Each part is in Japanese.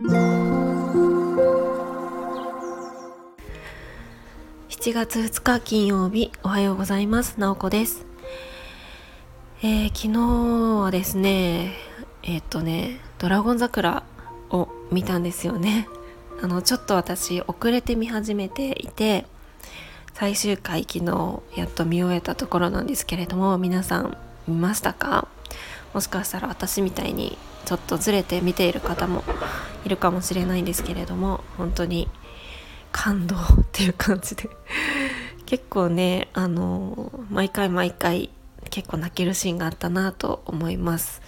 7月2日金曜日おはようございます。なおこです、えー、昨日はですねえー、っとねドラゴン桜を見たんですよね。あのちょっと私遅れて見始めていて最終回昨日やっと見終えたところなんですけれども皆さん見ましたか？もしかしたら私みたいにちょっとずれて見ている方もいるかもしれないんですけれども本当に感動っていう感じで。結構ねあの毎回毎回結構泣けるシーンがあったなと思います。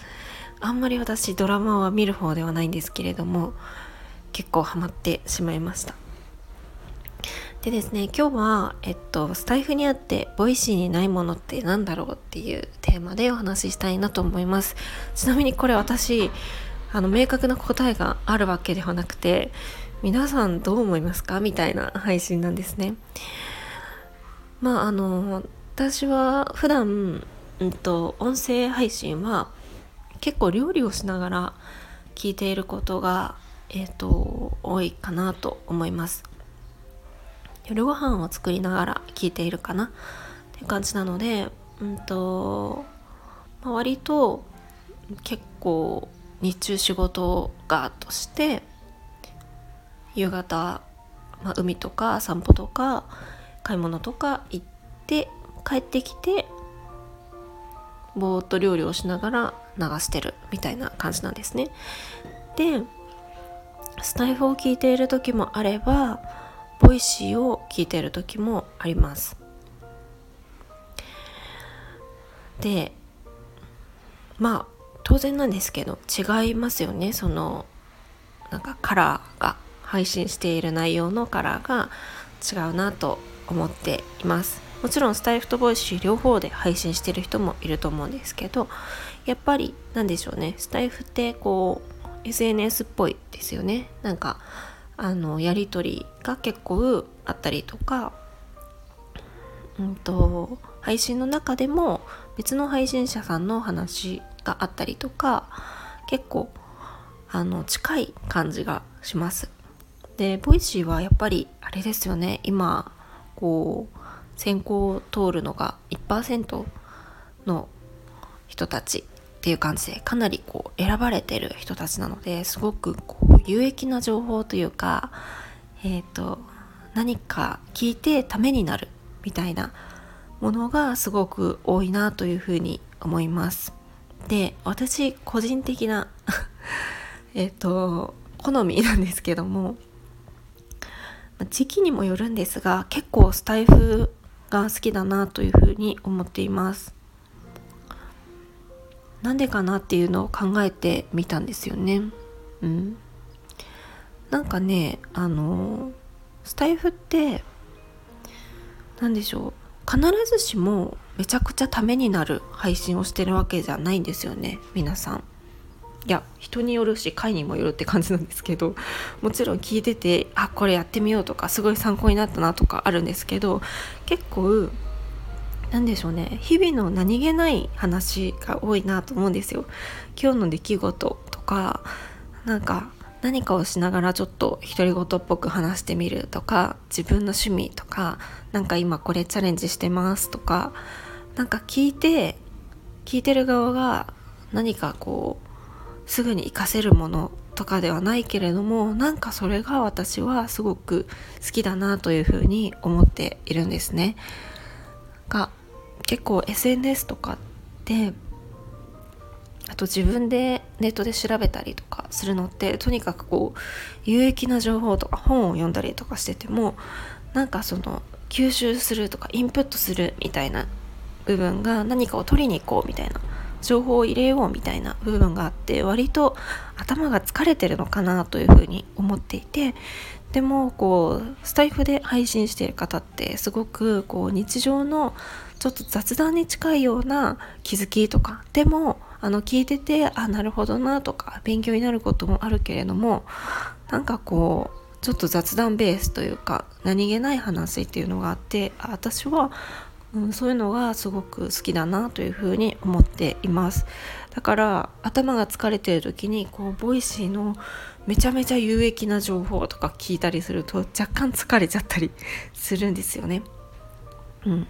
あんまり私ドラマは見る方ではないんですけれども結構ハマってしまいました。でですね今日は、えっと、スタエフにあって Voicy にないものって何だろうっていうテーマでお話ししたいなと思います。ちなみにこれ私あの明確な答えがあるわけではなくて皆さんどう思いますか？みたいな配信なんですね。まああの私は普段うんと音声配信は結構料理をしながら聞いていることがえっ、ー、と多いかなと思います。夜ご飯を作りながら聞いているかな？って感じなのでうんと、まあ、割と結構日中仕事がとして夕方、まあ、海とか散歩とか買い物とか行って帰ってきてぼーっと料理をしながら流してるみたいな感じなんですね。でスタイフを聞いている時もあればVoicy を聞いている時もあります。でまあ当然なんですけど違いますよね。そのなんかカラーが配信している内容のカラーが違うなと思っています。もちろんスタエフと Voicy 両方で配信してる人もいると思うんですけどやっぱりなんでしょうね。スタエフってこう SNS っぽいですよね。なんかあのやり取りが結構あったりとか、うんと、配信の中でも別の配信者さんの話があったりとか結構あの近い感じがします。で Voicy はやっぱりあれですよね今こう選考を通るのが1%の人たちっていう感じでかなりこう選ばれてる人たちなのですごくこう有益な情報というか、えーと、何か聞いてためになるみたいなものがすごく多いなというふうに思います。で私個人的な えっと好みなんですけども時期にもよるんですが結構スタイフが好きだなというふうに思っています。なんでかなっていうのを考えてみたんですよね。うん。なんかね、あの、スタイフって、何でしょう。必ずしもめちゃくちゃためになる配信をしてるわけじゃないんですよね、皆さん。いや人によるし回にもよるって感じなんですけどもちろん聞いててあこれやってみようとかすごい参考になったなとかあるんですけど結構何でしょうね日々の何気ない話が多いなと思うんですよ今日の出来事とかなんか何かをしながらちょっと独り言っぽく話してみるとか自分の趣味とかなんか今これチャレンジしてますとかなんか聞いて聞いてる側が何かこうすぐに活かせるものとかではないけれどもなんかそれが私はすごく好きだなというふうに思っているんですね。が結構 SNS とかってあと自分でネットで調べたりとかするのってとにかくこう有益な情報とか本を読んだりとかしててもなんかその吸収するとかインプットするみたいな部分が何かを取りに行こうみたいな情報を入れようみたいな部分があって割と頭が疲れてるのかなというふうに思っていてでもこうスタイフで配信している方ってすごくこう日常のちょっと雑談に近いような気づきとかでもあの聞いててあなるほどなとか勉強になることもあるけれどもなんかこうちょっと雑談ベースというか何気ない話っていうのがあって私は、うん、そういうのがすごく好きだなというふうに思っていますだから頭が疲れてる時にこう Voicy のめちゃめちゃ有益な情報とか聞いたりすると若干疲れちゃったり するんですよね。うん、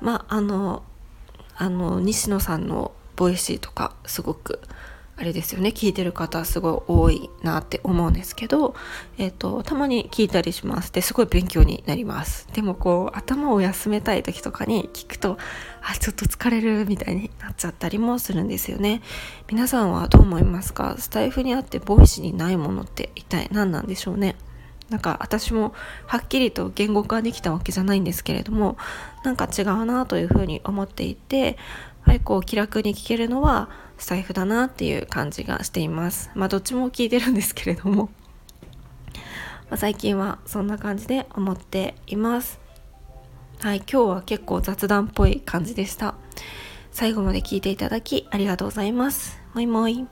まああのあの西野さんの Voicy とかすごくあれですよね。聞いてる方すごい多いなって思うんですけど、えーと、たまに聞いたりします。ですごい勉強になります。でもこう頭を休めたい時とかに聞くとあちょっと疲れるみたいになっちゃったりもするんですよね。皆さんはどう思いますか？スタイフにあってボイスにないものって一体何なんでしょうね？なんか私もはっきりと言語化できたわけじゃないんですけれどもなんか違うなというふうに思っていてぱりこう気楽に聞けるのはスタイフだなっていう感じがしています。まあどっちも聞いてるんですけれども。まあ、最近はそんな感じで思っています。はい今日は結構雑談っぽい感じでした。最後まで聞いていただきありがとうございます。もいもい。